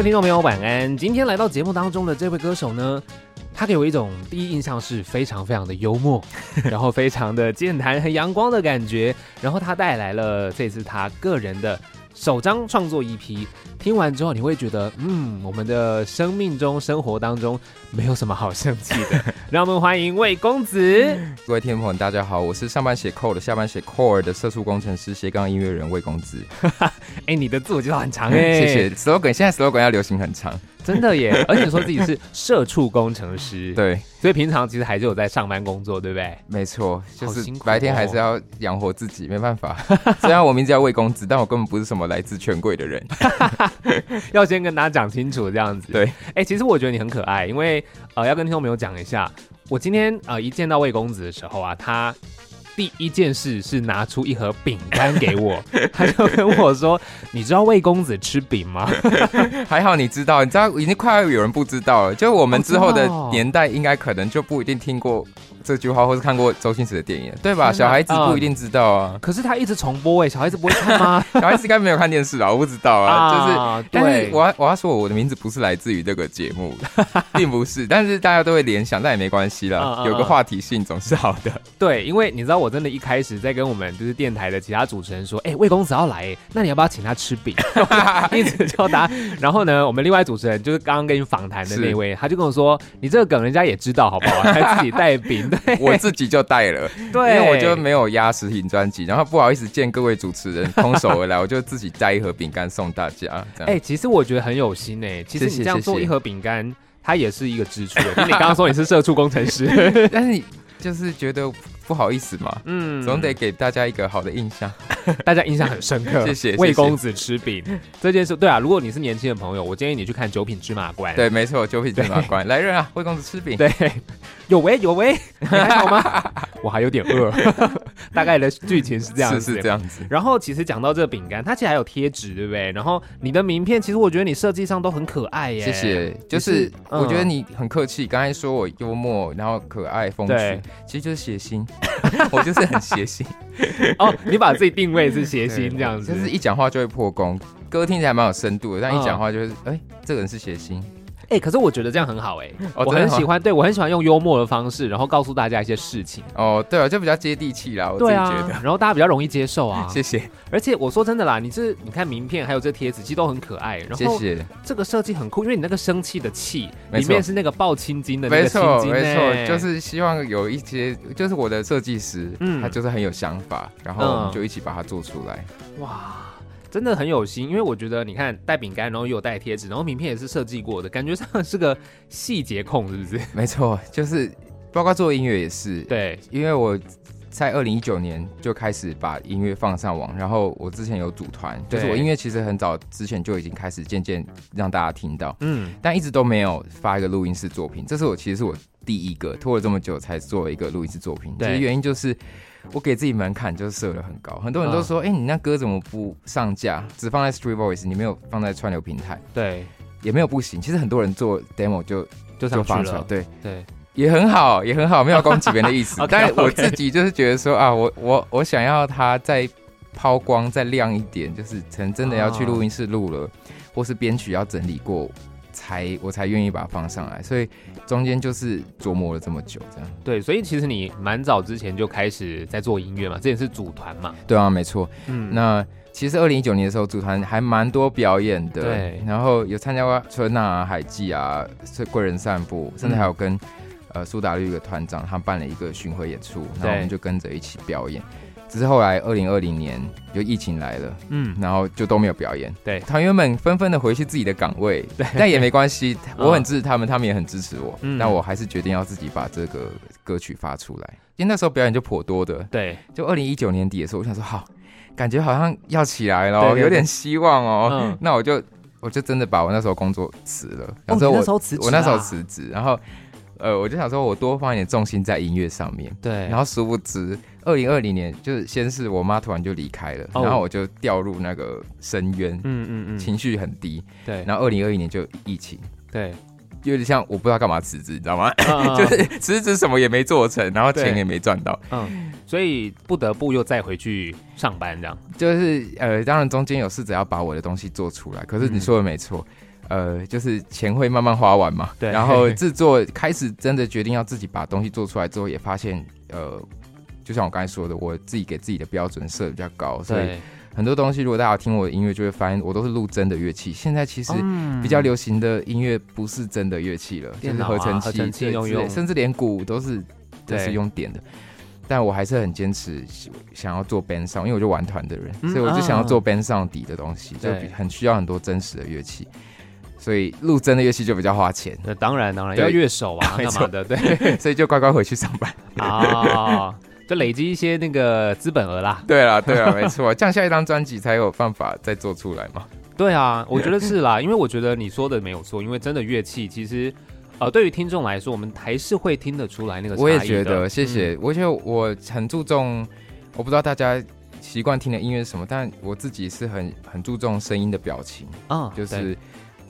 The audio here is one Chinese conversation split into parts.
位听众朋友，晚安。今天来到节目当中的这位歌手呢，他给我一种第一印象是非常非常的幽默，然后非常的健谈、很阳光的感觉。然后他带来了这次他个人的首张创作 EP。听完之后，你会觉得，嗯，我们的生命中、生活当中没有什么好生气的。让我们欢迎魏公子。各位听众朋友，大家好，我是上班写 code，下班写 core 的社畜工程师、斜杠音乐人魏公子。哎、欸，你的自我介绍很长哎、欸，谢谢。slogan 现在 slogan 要流行很长。真的耶！而且说自己是社畜工程师，对，所以平常其实还是有在上班工作，对不对？没错，就是白天还是要养活自己，没办法。虽然我名字叫魏公子，但我根本不是什么来自权贵的人，要先跟大家讲清楚这样子。对，哎、欸，其实我觉得你很可爱，因为呃，要跟听众朋友讲一下，我今天呃一见到魏公子的时候啊，他。第一件事是拿出一盒饼干给我，他就跟我说：“你知道魏公子吃饼吗？” 还好你知道，你知道已经快要有人不知道了。就我们之后的年代，应该可能就不一定听过。这句话，或是看过周星驰的电影，对吧？小孩子不一定知道啊。可是他一直重播哎，小孩子不会看吗？小孩子应该没有看电视啊，我不知道啊。就是，但是我要我要说，我的名字不是来自于这个节目，并不是。但是大家都会联想，但也没关系啦，有个话题性总是好的。对，因为你知道，我真的一开始在跟我们就是电台的其他主持人说，哎，魏公子要来，那你要不要请他吃饼？一直叫他。然后呢，我们另外主持人就是刚刚跟你访谈的那位，他就跟我说，你这个梗人家也知道好不好？他自己带饼。对，我自己就带了，对，因为我就没有压实体专辑，然后不好意思见各位主持人空手而来，我就自己带一盒饼干送大家。哎、欸，其实我觉得很有心哎、欸，其实你这样做一盒饼干，它也是一个支出的。就你刚刚说你是社畜工程师，但是你就是觉得。不好意思嘛，嗯，总得给大家一个好的印象，大家印象很深刻。谢谢魏公子吃饼 这件事，对啊，如果你是年轻的朋友，我建议你去看《九品芝麻官》。对，没错，《九品芝麻官》来人啊，魏公子吃饼。对，有喂有喂，你还好吗？我还有点饿。大概的剧情是这样子，是是这样子。然后其实讲到这个饼干，它其实还有贴纸，对不对？然后你的名片，其实我觉得你设计上都很可爱耶。谢谢，就是我觉得你很客气。刚才说我幽默，然后可爱风趣，其实就是写心。我就是很谐星 哦，你把自己定位是谐星这样子，就是一讲话就会破功，歌听起来蛮有深度的，但一讲话就是，哎、这个人是谐星。哎、欸，可是我觉得这样很好哎、欸，哦、我很喜欢，对我很喜欢用幽默的方式，然后告诉大家一些事情。哦，对啊，就比较接地气啦，我自己觉得、啊。然后大家比较容易接受啊。谢谢。而且我说真的啦，你这你看名片还有这贴纸，其实都很可爱。然后谢谢。这个设计很酷，因为你那个生气的气里面是那个抱青筋的那个青筋、欸，没错，没错，就是希望有一些，就是我的设计师，嗯，他就是很有想法，然后我们就一起把它做出来。嗯、哇。真的很有心，因为我觉得你看带饼干，然后又有带贴纸，然后名片也是设计过的，感觉上是个细节控，是不是？没错，就是包括做音乐也是。对，因为我在二零一九年就开始把音乐放上网，然后我之前有组团，就是我音乐其实很早之前就已经开始渐渐让大家听到，嗯，但一直都没有发一个录音室作品，这是我其实是我第一个拖了这么久才做一个录音室作品，其实原因就是。我给自己门槛就设的很高，很多人都说，哎、嗯欸，你那歌怎么不上架，只放在 Street Voice，你没有放在串流平台？对，也没有不行。其实很多人做 demo 就就就放出来，对对，也很好，也很好，没有攻击别人的意思。okay, 但是我自己就是觉得说啊，我我我想要它再抛光再亮一点，就是可能真的要去录音室录了，哦、或是编曲要整理过。才我才愿意把它放上来，所以中间就是琢磨了这么久，这样。对，所以其实你蛮早之前就开始在做音乐嘛，这也是组团嘛。对啊，没错。嗯，那其实二零一九年的时候组团还蛮多表演的，对。然后有参加过春啊、海记啊、是贵人散步，甚至还有跟、嗯、呃苏打绿一个团长他办了一个巡回演出，然后我们就跟着一起表演。只是后来二零二零年就疫情来了，嗯，然后就都没有表演。对，团员们纷纷的回去自己的岗位，对，但也没关系，我很支持他们，他们也很支持我。嗯，但我还是决定要自己把这个歌曲发出来，因为那时候表演就颇多的。对，就二零一九年底的时候，我想说好，感觉好像要起来了，有点希望哦。那我就我就真的把我那时候工作辞了，然后我那时候辞职，我那时候辞职，然后呃，我就想说我多放一点重心在音乐上面。对，然后殊不知。二零二零年，就是先是我妈突然就离开了，oh. 然后我就掉入那个深渊，嗯嗯嗯，情绪很低。对，然后二零二一年就疫情，对，有点像我不知道干嘛辞职，你知道吗？Uh. 就是辞职什么也没做成，然后钱也没赚到，嗯，所以不得不又再回去上班，这样。就是呃，当然中间有试着要把我的东西做出来，可是你说的没错。嗯呃，就是钱会慢慢花完嘛。对。然后制作开始真的决定要自己把东西做出来之后，也发现，呃，就像我刚才说的，我自己给自己的标准设的比较高，所以很多东西如果大家听我的音乐，就会发现我都是录真的乐器。现在其实比较流行的音乐不是真的乐器了，就是合成器，成器用用，甚至连鼓都是都是用点的。但我还是很坚持想要做 band sound，因为我就玩团的人，嗯，所以我就想要做 band sound 底的东西，就很需要很多真实的乐器，所以录真的乐器就比较花钱。那当然当然要乐手啊，干嘛的？对，所以就乖乖回去上班啊，就累积一些那个资本额啦。对啦，对啦，没错，这样下一张专辑才有办法再做出来嘛。对啊，我觉得是啦，因为我觉得你说的没有错，因为真的乐器其实。呃，对于听众来说，我们还是会听得出来那个。我也觉得，谢谢。我觉得我很注重，我不知道大家习惯听的音乐是什么，但我自己是很很注重声音的表情啊、哦，就是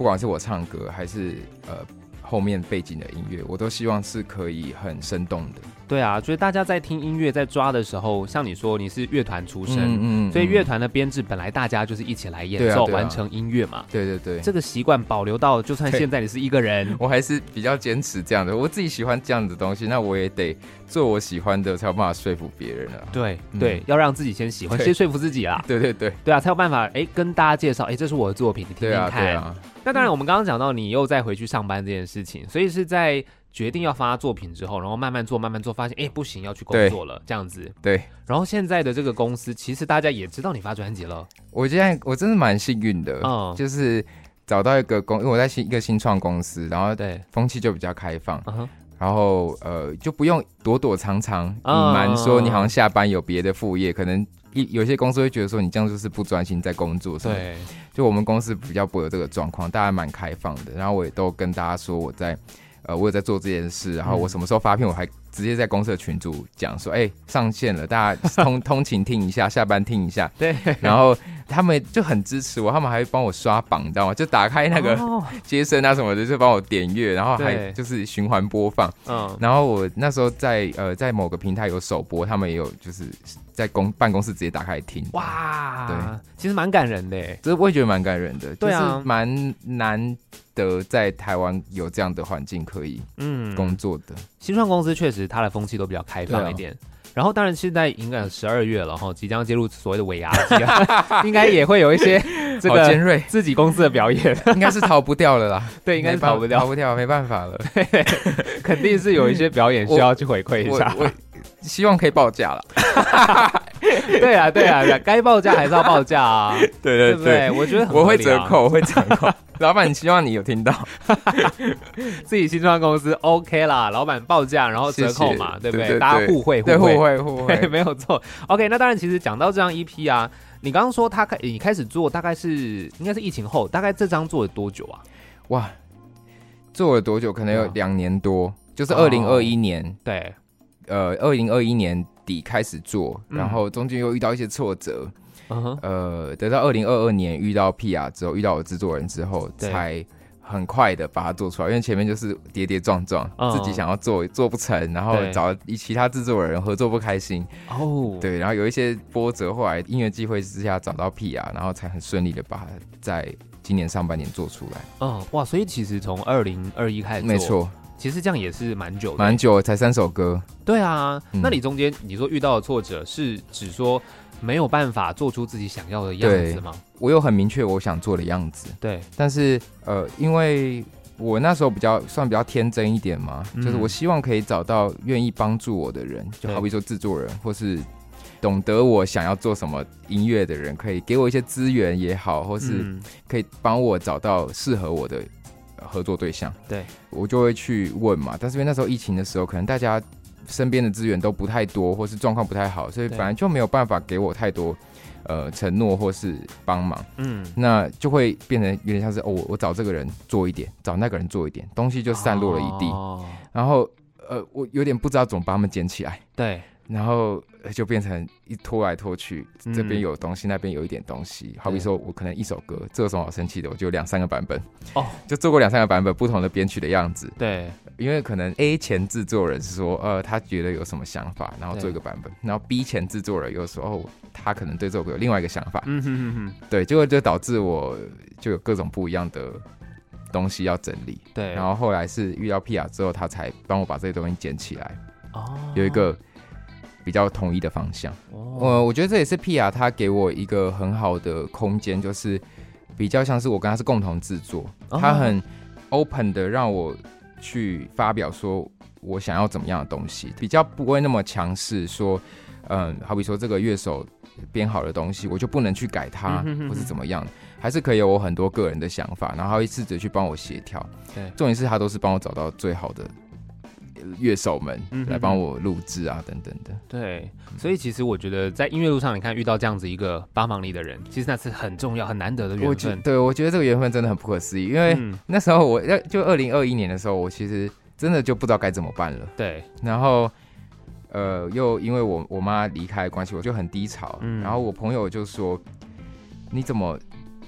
不管是我唱歌还是呃。后面背景的音乐，我都希望是可以很生动的。对啊，就是大家在听音乐在抓的时候，像你说你是乐团出身，嗯，嗯，所以乐团的编制本来大家就是一起来演奏、啊啊、完成音乐嘛。对对对，这个习惯保留到，就算现在你是一个人，我还是比较坚持这样的。我自己喜欢这样的东西，那我也得做我喜欢的，才有办法说服别人啊。对对、嗯，要让自己先喜欢，先说服自己 啦。对对对，对啊，才有办法哎跟大家介绍，哎，这是我的作品，你听听看。那当然，我们刚刚讲到你又再回去上班这件事情，所以是在决定要发作品之后，然后慢慢做，慢慢做，发现哎不行，要去工作了，这样子。对。然后现在的这个公司，其实大家也知道你发专辑了。我现在我真的蛮幸运的，嗯，就是找到一个公，因为我在新一个新创公司，然后对风气就比较开放，嗯，然后呃就不用躲躲藏藏隐瞒说你好像下班有别的副业，可能。一有些公司会觉得说你这样就是不专心在工作，对，就我们公司比较不会有这个状况，大家蛮开放的。然后我也都跟大家说我在，呃，我有在做这件事，然后我什么时候发片，我还直接在公司的群组讲说，哎、欸，上线了，大家 通通勤听一下，下班听一下，对，然后。他们就很支持我，他们还会帮我刷榜，你知道吗？就打开那个接生啊什么的，就帮我点阅，然后还就是循环播放。嗯，然后我那时候在呃在某个平台有首播，他们也有就是在公办公室直接打开听。哇，对，其实蛮感人的，这我也觉得蛮感人的。对啊，蛮难得在台湾有这样的环境可以嗯工作的。嗯、新创公司确实它的风气都比较开放一点。然后，当然，现在应该十二月了哈，即将进入所谓的尾牙季，应该也会有一些这个尖锐自己公司的表演，应该是逃不掉了啦。对，应该是逃不掉，逃不掉，没办法了。对，肯定是有一些表演需要去回馈一下。希望可以报价了。对啊，对啊，该报价还是要报价啊。对对对，对对？我觉得我会折扣，我会折扣。老板，希望你有听到，自己新创公司 OK 啦。老板报价，然后折扣嘛，对不对？大家互惠，互惠，互惠，互惠，没有错。OK，那当然，其实讲到这张 EP 啊，你刚刚说他开，你开始做，大概是应该是疫情后，大概这张做了多久啊？哇，做了多久？可能有两年多，嗯、就是二零二一年、哦，对，呃，二零二一年底开始做，然后中间又遇到一些挫折。Uh-huh. 呃，等到二零二二年遇到 PR 之后，遇到我制作人之后，才很快的把它做出来。因为前面就是跌跌撞撞，uh-huh. 自己想要做做不成，然后找其他制作人合作不开心。哦，oh. 对，然后有一些波折，后来音乐机会之下找到 PR，然后才很顺利的把它在今年上半年做出来。嗯，哇，所以其实从二零二一开始，没错，其实这样也是蛮久的，蛮久，才三首歌。对啊，嗯、那你中间你说遇到的挫折是指说？没有办法做出自己想要的样子吗？我有很明确我想做的样子，对。但是呃，因为我那时候比较算比较天真一点嘛，嗯、就是我希望可以找到愿意帮助我的人，就好比说制作人，或是懂得我想要做什么音乐的人，可以给我一些资源也好，或是可以帮我找到适合我的合作对象。对，我就会去问嘛。但是因为那时候疫情的时候，可能大家。身边的资源都不太多，或是状况不太好，所以本来就没有办法给我太多呃承诺或是帮忙。嗯，那就会变成有点像是哦，我我找这个人做一点，找那个人做一点，东西就散落了一地。哦，然后呃，我有点不知道怎么把他们捡起来。对。然后就变成一拖来拖去，这边有东西，嗯、那边有一点东西。好比说，我可能一首歌，这有什么好生气的？我就两三个版本哦，就做过两三个版本，不同的编曲的样子。对，因为可能 A 前制作人是说，呃，他觉得有什么想法，然后做一个版本。然后 B 前制作人又说，哦，他可能对这首歌有另外一个想法。嗯哼哼哼。对，结果就导致我就有各种不一样的东西要整理。对，然后后来是遇到 Pia 之后，他才帮我把这些东西捡起来。哦，有一个比较统一的方向。哦，我我觉得这也是 Pia 他给我一个很好的空间，就是比较像是我跟他是共同制作，哦，他很 open 的让我去发表说我想要怎么样的东西，比较不会那么强势说。嗯，好比说这个乐手编好的东西，我就不能去改它，或是怎么样，还是可以有我很多个人的想法，然后他会试着去帮我协调。对，重点是他都是帮我找到最好的乐手们来帮我录制啊，等等的。对，所以其实我觉得在音乐路上，你看遇到这样子一个帮忙你的人，其实那是很重要、很难得的缘分。对，我觉得这个缘分真的很不可思议，因为那时候我要就二零二一年的时候，我其实真的就不知道该怎么办了。对，然后。呃，又因为我我妈离开的关系，我就很低潮。嗯，然后我朋友就说：“你怎么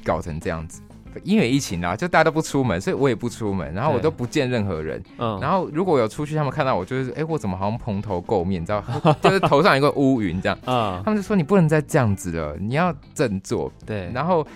搞成这样子？因为疫情啊，就大家都不出门，所以我也不出门，然后我都不见任何人。嗯，然后如果有出去，他们看到我就是，哎、欸，我怎么好像蓬头垢面，你知道，就是头上有一个乌云这样。嗯，他们就说你不能再这样子了，你要振作。对，然后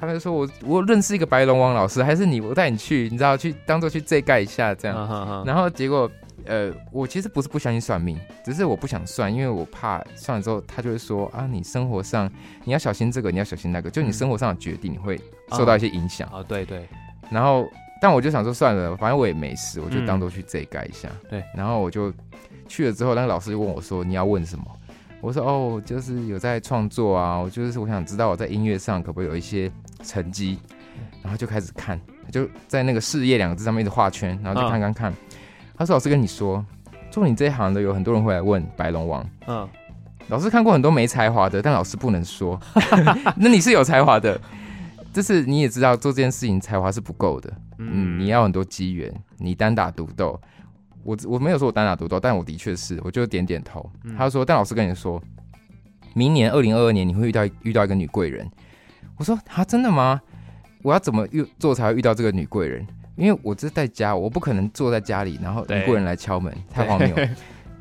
他们就说我我认识一个白龙王老师，还是你，我带你去，你知道，去当做去遮盖一下这样。然后结果。呃，我其实不是不相信算命，只是我不想算，因为我怕算了之后，他就会说啊，你生活上你要小心这个，你要小心那个，就你生活上的决定，你会受到一些影响。哦，对对。然后，但我就想说算了，反正我也没事，我就当做去这盖一下。对。然后我就去了之后，那个老师就问我说：“你要问什么？”我说：“哦，就是有在创作啊，我就是我想知道我在音乐上可不可以有一些成绩。”然后就开始看，就在那个事业两个字上面一直画圈，然后就看看看。他说：“老师跟你说，做你这一行的有很多人会来问白龙王。嗯，老师看过很多没才华的，但老师不能说。那你是有才华的，就是你也知道做这件事情才华是不够的。嗯，你要很多机缘，你单打独斗。我我没有说我单打独斗，但我的确是，我就点点头。他说：但老师跟你说，明年二零二二年你会遇到遇到一个女贵人。我说：啊，真的吗？我要怎么遇做才会遇到这个女贵人？”因为我这是在家，我不可能坐在家里，然后一个人来敲门，太荒谬。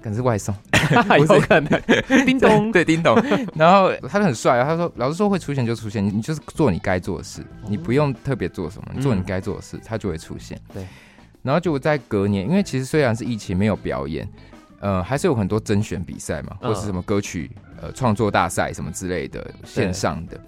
可能是外送，有可能。叮咚，对，叮咚。然后他就很帅啊，他说：“老师说会出现就出现，你你就是做你该做的事，你不用特别做什么，你做你该做的事，他就会出现。”对。然后就在隔年，因为其实虽然是疫情没有表演，呃，还是有很多甄选比赛嘛，或是什么歌曲呃创作大赛什么之类的线上的。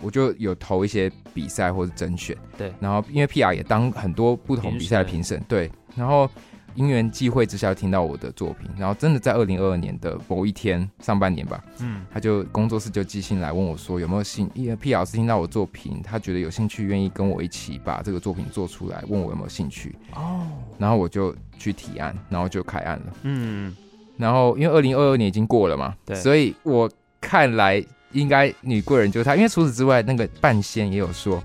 我就有投一些比赛或者甄选，对，然后因为 PR 也当很多不同比赛的评审，对，然后因缘际会之下听到我的作品，然后真的在二零二二年的某一天上半年吧，嗯，他就工作室就寄信来问我说有没有兴，因为 PR 是听到我作品，他觉得有兴趣，愿意跟我一起把这个作品做出来，问我有没有兴趣。哦，然后我就去提案，然后就开案了，嗯，然后因为二零二二年已经过了嘛，对，所以我看来。应该女贵人就是她，因为除此之外，那个半仙也有说，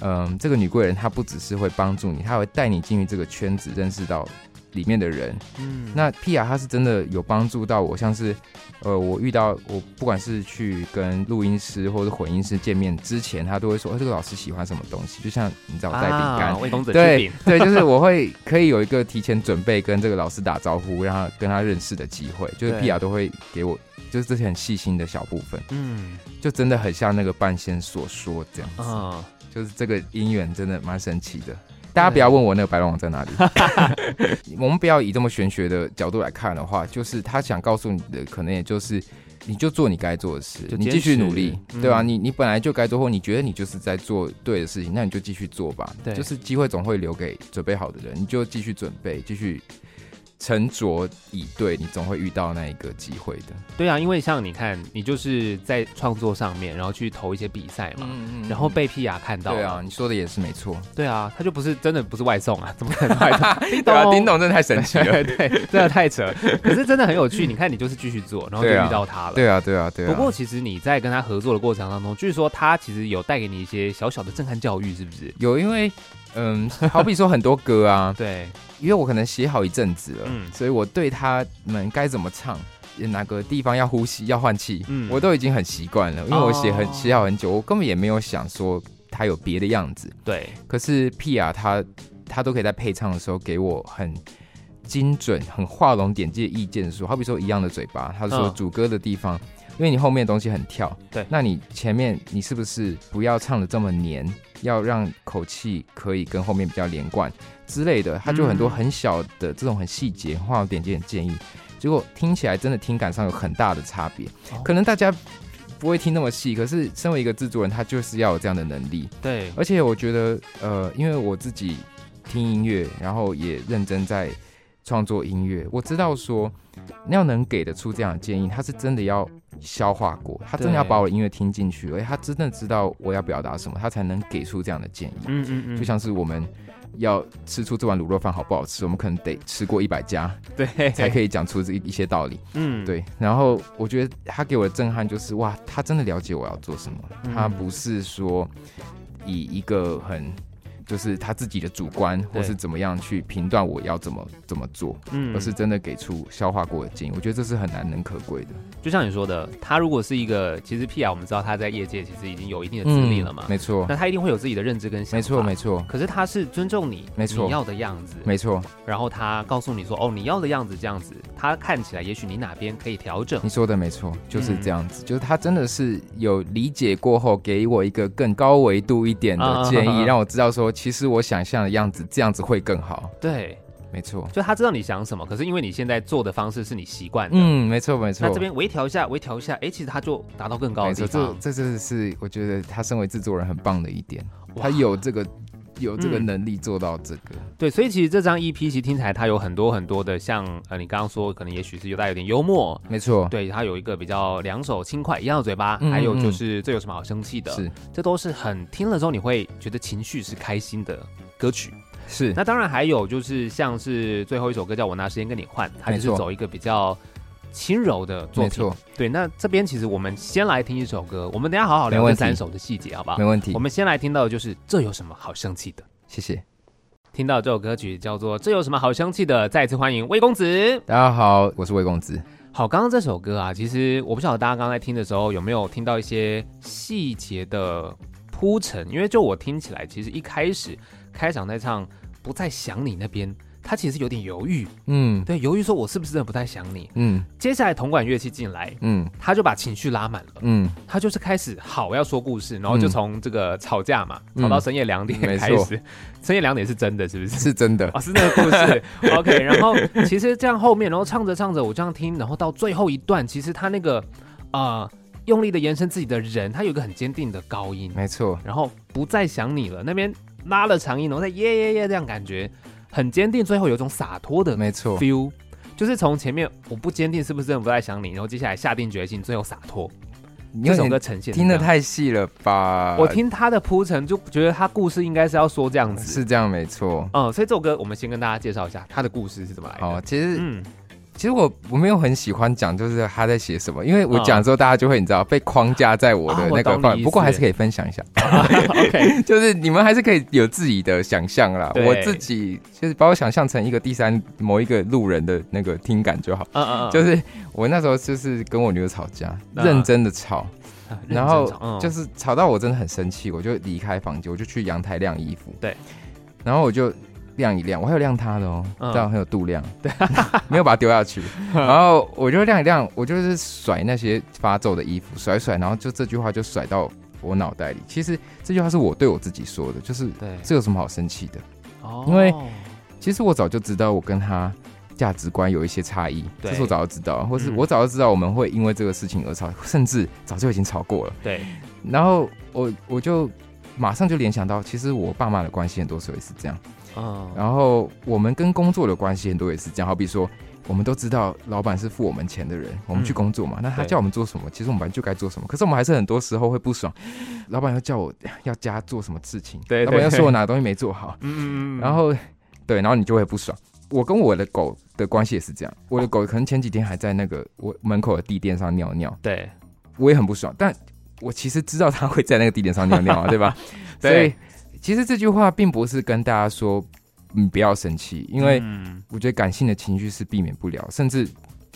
嗯，这个女贵人她不只是会帮助你，她会带你进入这个圈子，认识到里面的人。嗯，那 Pia 她是真的有帮助到我，像是，呃，我遇到我不管是去跟录音师或者混音师见面之前，他都会说，哎、欸，这个老师喜欢什么东西？就像你知道，带饼干，对对，就是我会可以有一个提前准备跟这个老师打招呼，让他跟他认识的机会，就是 Pia 都会给我。就是这些很细心的小部分，嗯，就真的很像那个半仙所说这样子，哦、就是这个姻缘真的蛮神奇的。大家不要问我那个白龙王在哪里，我们不要以这么玄学的角度来看的话，就是他想告诉你的，可能也就是你就做你该做的事，你继续努力，嗯、对吧、啊？你你本来就该做，或你觉得你就是在做对的事情，那你就继续做吧。对，就是机会总会留给准备好的人，你就继续准备，继续。沉着以对，你总会遇到那一个机会的。对啊，因为像你看，你就是在创作上面，然后去投一些比赛嘛，嗯嗯，然后被 PR 看到。对啊，你说的也是没错。对啊，他就不是真的不是外送啊，怎么可能外送？叮咚，啊，叮咚真的太神奇了，对，真的太扯。可是真的很有趣，你看你就是继续做，然后就遇到他了。对啊，对啊，对啊。不过其实你在跟他合作的过程当中，据说他其实有带给你一些小小的震撼教育，是不是？有，因为嗯，好比说很多歌啊，对。因为我可能写好一阵子了，嗯，所以我对他们该怎么唱，哪个地方要呼吸要换气，嗯，我都已经很习惯了。因为我写很写好很久，我根本也没有想说他有别的样子。对，可是 Pia 他他都可以在配唱的时候给我很精准、很画龙点睛的意见，说好比说一样的嘴巴，他说主歌的地方，因为你后面的东西很跳，对，那你前面你是不是不要唱的这么黏？要让口气可以跟后面比较连贯之类的，他就很多很小的这种很细节、画点点建议，结果听起来真的听感上有很大的差别。可能大家不会听那么细，可是身为一个制作人，他就是要有这样的能力。对，而且我觉得，呃，因为我自己听音乐，然后也认真在。创作音乐，我知道说，你要能给得出这样的建议，他是真的要消化过，他真的要把我的音乐听进去，而且他真的知道我要表达什么，他才能给出这样的建议。嗯嗯嗯，就像是我们要吃出这碗卤肉饭好不好吃，我们可能得吃过一百家，对，才可以讲出这一些道理。嗯，对。然后我觉得他给我的震撼就是，哇，他真的了解我要做什么，他不是说以一个很。就是他自己的主观，或是怎么样去评断我要怎么怎么做，嗯，而是真的给出消化过的建议。我觉得这是很难能可贵的。就像你说的，他如果是一个，其实 P.R. 我们知道他在业界其实已经有一定的资历了嘛，没错。那他一定会有自己的认知跟想法，没错没错。可是他是尊重你，没错，你要的样子，没错。然后他告诉你说，哦，你要的样子这样子，他看起来也许你哪边可以调整。你说的没错，就是这样子，就是他真的是有理解过后，给我一个更高维度一点的建议，让我知道说，其实我想象。的样子，这样子会更好。对，没错，就他知道你想什么，可是因为你现在做的方式是你习惯的，嗯，没错没错。那这边微调一下，微调一下，哎、欸，其实他就达到更高的地方。这这这是我觉得他身为制作人很棒的一点，他有这个有这个能力做到这个。嗯、对，所以其实这张 EP 其实听起来它有很多很多的像，像呃，你刚刚说可能也许是有带有点幽默，没错，对，它有一个比较两手轻快一样的嘴巴，还有就是这有什么好生气的？是，这都是很听了之后你会觉得情绪是开心的歌曲。是，那当然还有就是像是最后一首歌叫我拿时间跟你换，它就是走一个比较轻柔的作品。没错，对。那这边其实我们先来听一首歌，我们等一下好好聊这三首的细节，好不好？没问题。我们先来听到的就是这有什么好生气的？谢谢。听到这首歌曲叫做这有什么好生气的？再次欢迎魏公子。大家好，我是魏公子。好，刚刚这首歌啊，其实我不晓得大家刚才听的时候有没有听到一些细节的铺陈，因为就我听起来，其实一开始。开场在唱不再想你那边，他其实有点犹豫，嗯，对，犹豫说我是不是真的不太想你，嗯，接下来铜管乐器进来，嗯，他就把情绪拉满了，嗯，他就是开始好要说故事，然后就从这个吵架嘛，嗯、吵到深夜两点开始，深夜两点是真的是不是？是真的，哦，是那个故事，OK，然后其实这样后面，然后唱着唱着我这样听，然后到最后一段，其实他那个啊、呃、用力的延伸自己的人，他有一个很坚定的高音，没错，然后不再想你了那边。拉了长音，然后再耶耶耶，这样感觉很坚定，最后有种洒脱的没错 feel，就是从前面我不坚定是不是真的不太想你，然后接下来下定决心，最后洒脱。这首歌呈现听得太细了吧？我听他的铺陈就觉得他故事应该是要说这样子，是这样没错。嗯，所以这首歌我们先跟大家介绍一下他的故事是怎么来的。哦，其实嗯。其实我我没有很喜欢讲，就是他在写什么，因为我讲之后大家就会你知道被框架在我的那个范围。不过还是可以分享一下。OK，就是你们还是可以有自己的想象啦。我自己就是把我想象成一个第三某一个路人的那个听感就好。嗯嗯。就是我那时候就是跟我女友吵架，认真的吵，然后就是吵到我真的很生气，我就离开房间，我就去阳台晾衣服。对。然后我就。晾一晾，我还有晾他的哦，这样很有度量，对，没有把它丢下去。然后我就晾一晾，我就是甩那些发皱的衣服，甩甩，然后就这句话就甩到我脑袋里。其实这句话是我对我自己说的，就是对，这有什么好生气的？哦，因为其实我早就知道我跟他价值观有一些差异，这是我早就知道，或是我早就知道我们会因为这个事情而吵，甚至早就已经吵过了。对，然后我我就马上就联想到，其实我爸妈的关系很多时候也是这样。嗯，然后我们跟工作的关系很多也是这样，好比说，我们都知道老板是付我们钱的人，我们去工作嘛，嗯、那他叫我们做什么，其实我们本来就该做什么，可是我们还是很多时候会不爽，老板要叫我要加做什么事情，对，老板要说我哪个东西没做好，嗯嗯，然后对，然后你就会不爽。我跟我的狗的关系也是这样，我的狗可能前几天还在那个我门口的地垫上尿尿，对，我也很不爽，但我其实知道它会在那个地垫上尿尿啊，对吧？对。所以其实这句话并不是跟大家说，你不要生气，因为我觉得感性的情绪是避免不了，甚至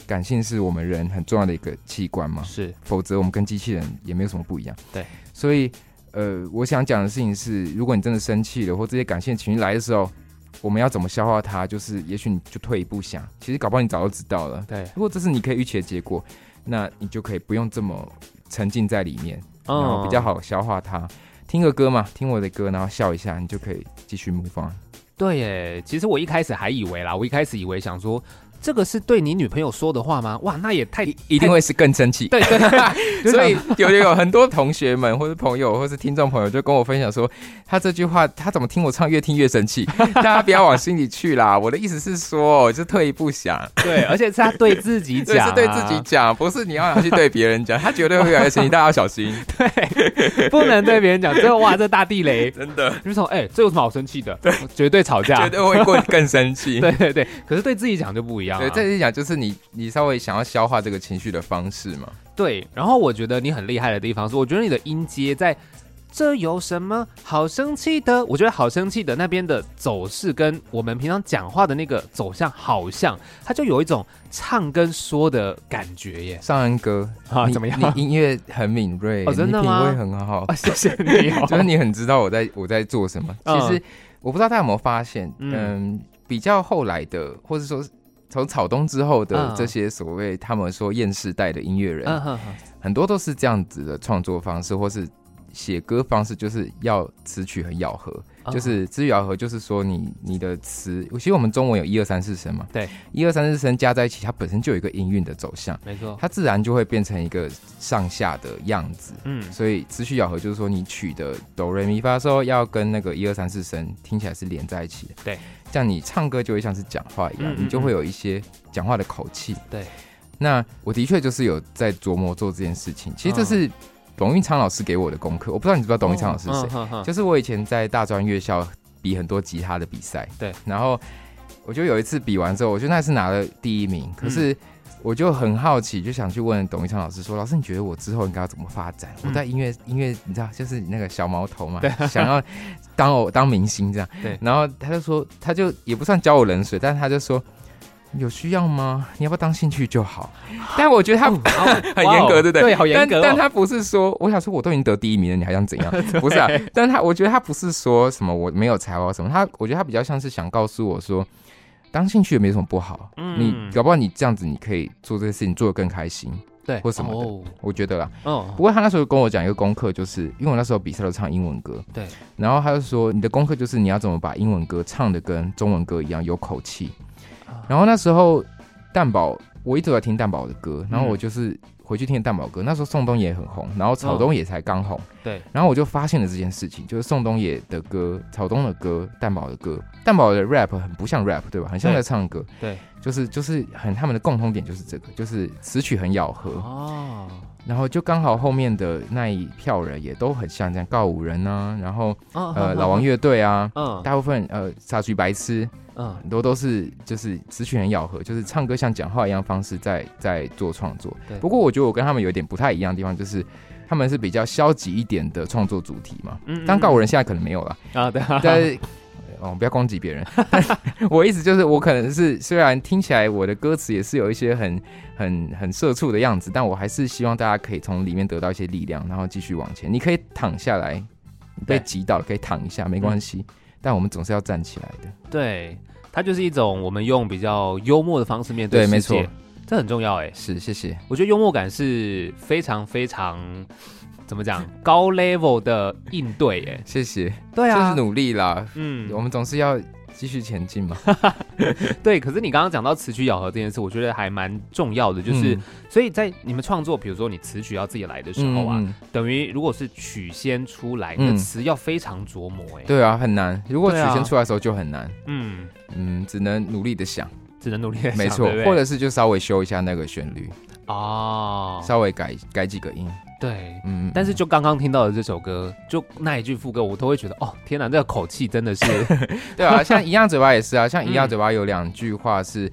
感性是我们人很重要的一个器官嘛。是，否则我们跟机器人也没有什么不一样。对，所以呃，我想讲的事情是，如果你真的生气了，或这些感性情绪来的时候，我们要怎么消化它？就是也许你就退一步想，其实搞不好你早就知道了。对，如果这是你可以预期的结果，那你就可以不用这么沉浸在里面，然后比较好消化它。听个歌嘛，听我的歌，然后笑一下，你就可以继续模仿。对耶，其实我一开始还以为啦，我一开始以为想说。这个是对你女朋友说的话吗？哇，那也太一定会是更生气。对对，所以有有很多同学们或是朋友或是听众朋友就跟我分享说，他这句话他怎么听我唱越听越生气。大家不要往心里去啦，我的意思是说，就退一步想。对，而且是他对自己讲、啊，是对自己讲，不是你要拿去对别人讲，他绝对会越来越生气，大家要小心。对，不能对别人讲，这哇，这大地雷，真的。就是说，哎、欸，这有什么好生气的？对，绝对吵架，绝对会过更生气。对对对，可是对自己讲就不一样。对，这里讲就是你，你稍微想要消化这个情绪的方式嘛。对，然后我觉得你很厉害的地方是，我觉得你的音阶在这有什么好生气的？我觉得好生气的那边的走势跟我们平常讲话的那个走向好像，它就有一种唱跟说的感觉耶。尚恩哥啊，怎么样？你音乐很敏锐，哦，真的吗？品味很好，哦，谢谢你，就是你很知道我在我在做什么。其实我不知道大家有没有发现，嗯，嗯比较后来的，或者说。从草东之后的这些所谓他们说厌世代的音乐人，很多都是这样子的创作方式，或是写歌方式，就是要词曲很咬合，就是词曲咬合，就是说你你的词，其实我们中文有一二三四声嘛，对，一二三四声加在一起，它本身就有一个音韵的走向，没错，它自然就会变成一个上下的样子，嗯，所以词曲咬合就是说你曲的哆瑞咪发嗦要跟那个一二三四声听起来是连在一起的，对。像你唱歌就会像是讲话一样，嗯嗯嗯，你就会有一些讲话的口气。对，那我的确就是有在琢磨做这件事情。其实这是董运昌老师给我的功课。我不知道你知不知道董运昌老师是谁？哦，就是我以前在大专院校比很多吉他的比赛。对，然后我就有一次比完之后，我觉得那是拿了第一名。可是。嗯我就很好奇，就想去问董一昌老师说：“老师，你觉得我之后应该要怎么发展？嗯、我在音乐音乐，你知道，就是那个小毛头嘛，对想要当偶当明星这样。对，然后他就说，他就也不算浇我冷水，但是他就说，有需要吗？你要不要当兴趣就好？但我觉得他、哦、很严格，对不对？对，好严格、哦。但他不是说，我想说，我都已经得第一名了，你还想怎样？不是啊。但他我觉得他不是说什么我没有才华什么，他我觉得他比较像是想告诉我说。当兴趣也没什么不好，嗯，你搞不好你这样子，你可以做这些事情做得更开心，对，或什么的，哦、我觉得啦。哦，不过他那时候跟我讲一个功课，就是因为我那时候比赛都唱英文歌，对，然后他就说你的功课就是你要怎么把英文歌唱的跟中文歌一样有口气。哦、然后那时候蛋堡，我一直在听蛋堡的歌，然后我就是。嗯回去听蛋堡歌，那时候宋冬野很红，然后草东也才刚红。对，然后我就发现了这件事情，就是宋冬野的歌、草东的歌、蛋堡的歌，蛋堡的 rap 很不像 rap，对吧？很像在唱歌。对，就是就是很他们的共通点就是这个，就是词曲很咬合。哦。然后就刚好后面的那一票人也都很像这样，告五人啊，然后呃老王乐队啊，嗯，大部分呃傻菊白痴。嗯，很多都是就是词曲很咬合，就是唱歌像讲话一样方式在在做创作。对，不过我觉得我跟他们有点不太一样的地方，就是他们是比较消极一点的创作主题嘛。嗯，但告五人现在可能没有了啊。对，哦，不要攻击别人。我意思就是，我可能是虽然听起来我的歌词也是有一些很很很社畜的样子，但我还是希望大家可以从里面得到一些力量，然后继续往前。你可以躺下来，被挤倒了可以躺一下，没关系。但我们总是要站起来的。对，它就是一种我们用比较幽默的方式面对世界。对，没错，这很重要哎。是，谢谢。我觉得幽默感是非常非常怎么讲高 level 的应对哎。谢谢。对啊，就是努力啦。嗯，我们总是要。继续前进嘛？对，可是你刚刚讲到词曲咬合这件事，我觉得还蛮重要的。就是，嗯、所以在你们创作，比如说你词曲要自己来的时候啊，嗯、等于如果是曲先出来，那词要非常琢磨。哎，对啊，很难。如果曲先出来的时候就很难。嗯嗯，只能努力的想，只能努力，没错。对对，或者是就稍微修一下那个旋律哦，稍微改改几个音。对，嗯，但是就刚刚听到的这首歌，就那一句副歌，我都会觉得，哦，天哪，这个口气真的是，对啊，像一样嘴巴也是啊，像一样嘴巴有两句话是，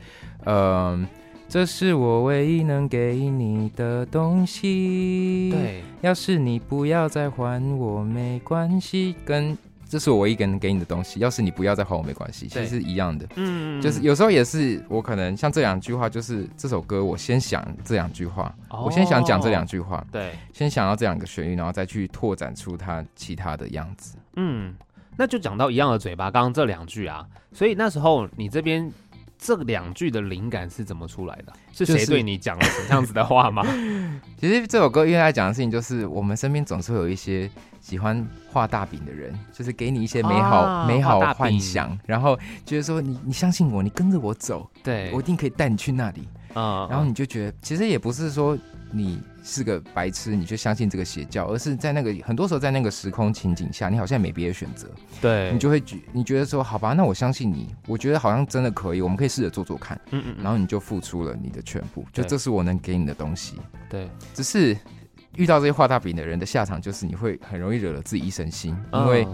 嗯、呃，这是我唯一能给你的东西，对，要是你不要再还我没关系，跟。这是我唯一个能给你的东西，要是你不要再还我没关系，其实是一样的。嗯，就是有时候也是我可能像这两句话，就是这首歌我先想这两句话，哦、我先想讲这两句话，对，先想到这两个旋律，然后再去拓展出它其他的样子。嗯，那就讲到一样的嘴巴，刚刚这两句啊，所以那时候你这边这两句的灵感是怎么出来的？是谁对你讲了什么样子的话吗？其实这首歌因为他讲的事情就是，我们身边总是会有一些喜欢画大饼的人，就是给你一些美好、啊、美好幻想，然后就是说你你相信我，你跟着我走，对我一定可以带你去那里。啊，然后你就觉得，其实也不是说你是个白痴，你就相信这个邪教，而是在那个很多时候在那个时空情景下，你好像也没别的选择，对，你就会觉你觉得说，好吧，那我相信你，我觉得好像真的可以，我们可以试着做做看，嗯嗯，然后你就付出了你的全部，就这是我能给你的东西，对，只是遇到这些画大饼的人的下场，就是你会很容易惹了自己一身腥，因为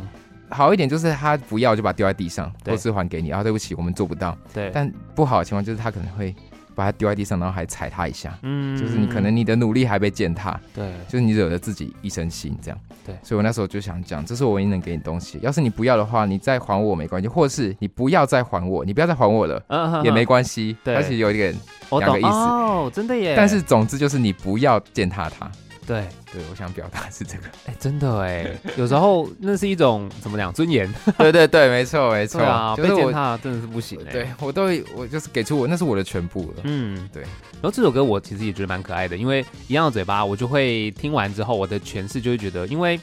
好一点就是他不要就把它丢在地上，或是还给你，啊，对不起，我们做不到，对，但不好的情况就是他可能会。把它丢在地上，然后还踩它一下，嗯，就是你可能你的努力还被践踏，对，就是你惹了自己一身腥，这样，对，所以我那时候就想讲，这是我唯一能给你东西，要是你不要的话，你再还我没关系，或是你不要再还我，你不要再还我了，嗯，也没关系，对，而且有一点两个意思。哦，真的耶，但是总之就是你不要践踏它。对对，我想表达是这个。哎，真的哎，有时候 那是一种怎么讲尊严？对对对，没错没错啊，被践踏真的是不行哎。对我都我就是给出我那是我的全部了。嗯，对。然后这首歌我其实也觉得蛮可爱的，因为一样的嘴巴，我就会听完之后，我的诠释就会觉得，因为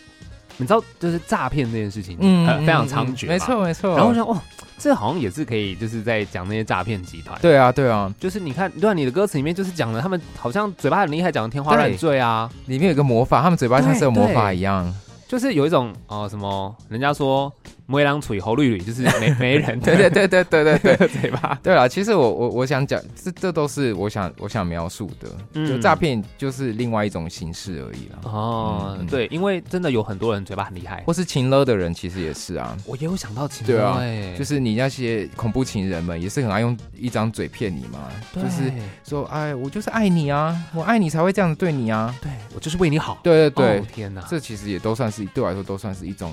你知道，就是诈骗这件事情，嗯，非常猖獗，没错没错。然后我想，哇。这好像也是可以，就是在讲那些诈骗集团。对啊，对啊，就是你看，对啊，你的歌词里面就是讲了，他们好像嘴巴很厉害，讲的天花乱坠啊，里面有个魔法，他们嘴巴像是有魔法一样，就是有一种哦、呃、什么，人家说。没人嘴喉绿绿，就是没 没人。对对对对对对对，对吧？对了，其实我我我想讲，这这都是我想我想描述的，嗯、就诈骗就是另外一种形式而已了。哦，嗯、对，因为真的有很多人嘴巴很厉害，或是情勒的人，其实也是啊。我也有想到情勒，啊，就是你那些恐怖情人们，也是很爱用一张嘴骗你嘛。就是说，哎，我就是爱你啊，我爱你才会这样子对你啊。对，我就是为你好。对对对，哦、天哪，这其实也都算是对我来说都算是一种。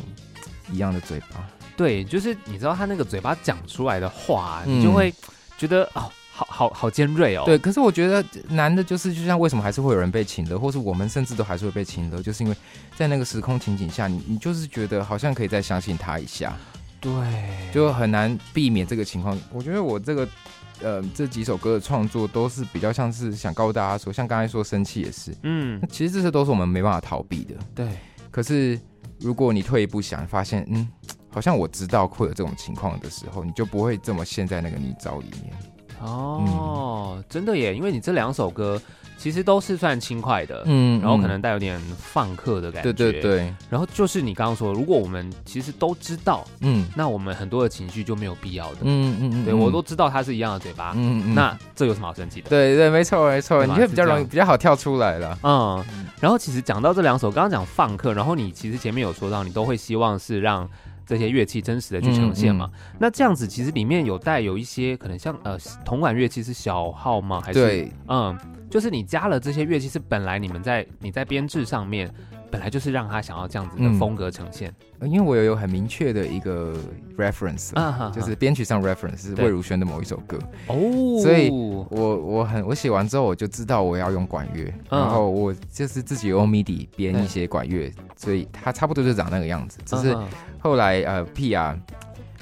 一样的嘴巴，对，就是你知道他那个嘴巴讲出来的话，嗯、你就会觉得哦，好好好尖锐哦。对，可是我觉得难的就是，就像为什么还是会有人被请的，或是我们甚至都还是会被请的，就是因为在那个时空情景下，你你就是觉得好像可以再相信他一下，对，就很难避免这个情况。我觉得我这个呃这几首歌的创作都是比较像是想告诉大家说，像刚才说生气也是，嗯，其实这些都是我们没办法逃避的，对，可是。如果你退一步想，发现嗯，好像我知道会有这种情况的时候，你就不会这么陷在那个泥沼里面。哦，嗯、真的耶，因为你这两首歌。其实都是算轻快的，嗯，然后可能带有点放克的感觉，对对对。然后就是你刚刚说，如果我们其实都知道，嗯，那我们很多的情绪就没有必要的，嗯嗯嗯。对我都知道他是一样的嘴巴，嗯嗯。那这有什么好生气的？对对，没错没错，你会比较容易比较好跳出来了。嗯。然后其实讲到这两首，刚刚讲放克，然后你其实前面有说到，你都会希望是让这些乐器真实的去呈现嘛？那这样子其实里面有带有一些可能像呃铜管乐器是小号吗？还是对，嗯。就是你加了这些乐器，是本来你们在你在编制上面本来就是让他想要这样子的风格呈现。嗯、因为我有有很明确的一个 reference，、就是编曲上 reference 是魏如萱的某一首歌。哦，所以我我很我写完之后我就知道我要用管乐，嗯、然后我就是自己用 MIDI 编一些管乐，所以它差不多就长那个样子。只是后来呃 P 啊。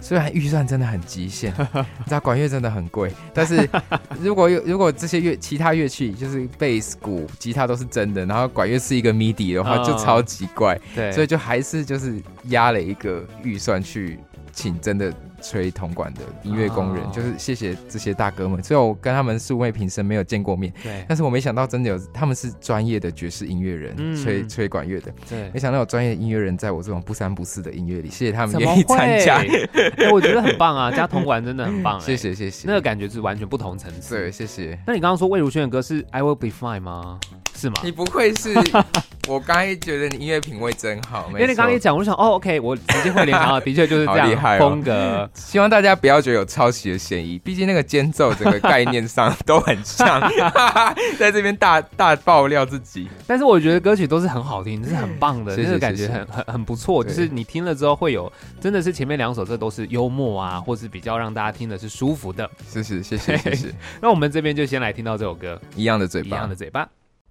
虽然预算真的很极限，你知道管乐真的很贵，但是 如果有如果这些乐其他乐器就是贝斯、鼓、吉他都是真的，然后管乐是一个 MIDI 的话，就超级怪。对，所以就还是就是压了一个预算去请真的。吹铜管的音乐工人，oh. 就是谢谢这些大哥们。虽然我跟他们素昧平生，没有见过面，对，但是我没想到真的有他们是专业的爵士音乐人，嗯、吹吹管乐的，对，没想到有专业音乐人在我这种不三不四的音乐里，谢谢他们愿意参加。哎，我觉得很棒啊，加铜管真的很棒，谢谢谢谢，那个感觉是完全不同层次。对，谢谢。那你刚刚说魏如萱的歌是 I Will Be Fine 吗？是吗？你不愧是，我刚才觉得你音乐品味真好，因为你刚刚一讲，我就想，哦，OK，我直接会联想到，的确就是这样风格。希望大家不要觉得有抄袭的嫌疑，毕竟那个间奏整个概念上都很像，在这边大大爆料自己。但是我觉得歌曲都是很好听，是很棒的，就是感觉很很很不错。就是你听了之后会有，真的是前面两首这都是幽默啊，或是比较让大家听的是舒服的。谢谢谢谢谢谢。那我们这边就先来听到这首歌，一样的嘴巴，一样的嘴巴。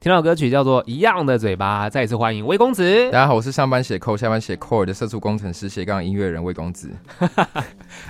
听到歌曲叫做《一样的嘴巴》，再一次欢迎魏公子。大家好，我是上班写 code，下班写 core 的社畜工程师，斜杠音乐人魏公子。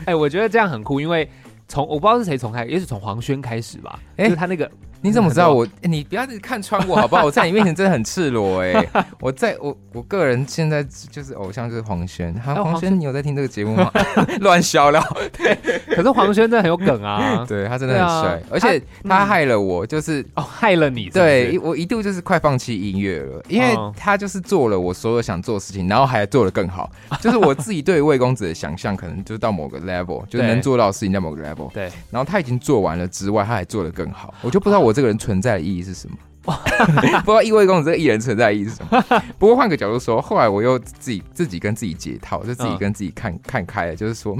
哎、欸，我觉得这样很酷，因为从我不知道是谁从开，也许从黄轩开始吧，就是他那个。你怎么知道我？欸、你不要看穿我好不好？我在你面前真的很赤裸哎、欸！我在我我个人现在就是偶像就是黄轩，哈，黄轩，你有在听这个节目吗？乱笑了，对。可是黄轩真的很有梗啊，对他真的很帅，啊、而且他害了我，就是哦害了你是是。对我一度就是快放弃音乐了，因为他就是做了我所有想做的事情，然后还做得更好。就是我自己对魏公子的想象，可能就是到某个 level，就是能做到的事情在某个 level。对。然后他已经做完了之外，他还做得更好，我就不知道我这个人存在的意义是什么？不知道意味公子这个艺人存在的意义是什么？不过换个角度说，后来我又自己自己跟自己解套，就自己跟自己看、嗯、看开了，就是说。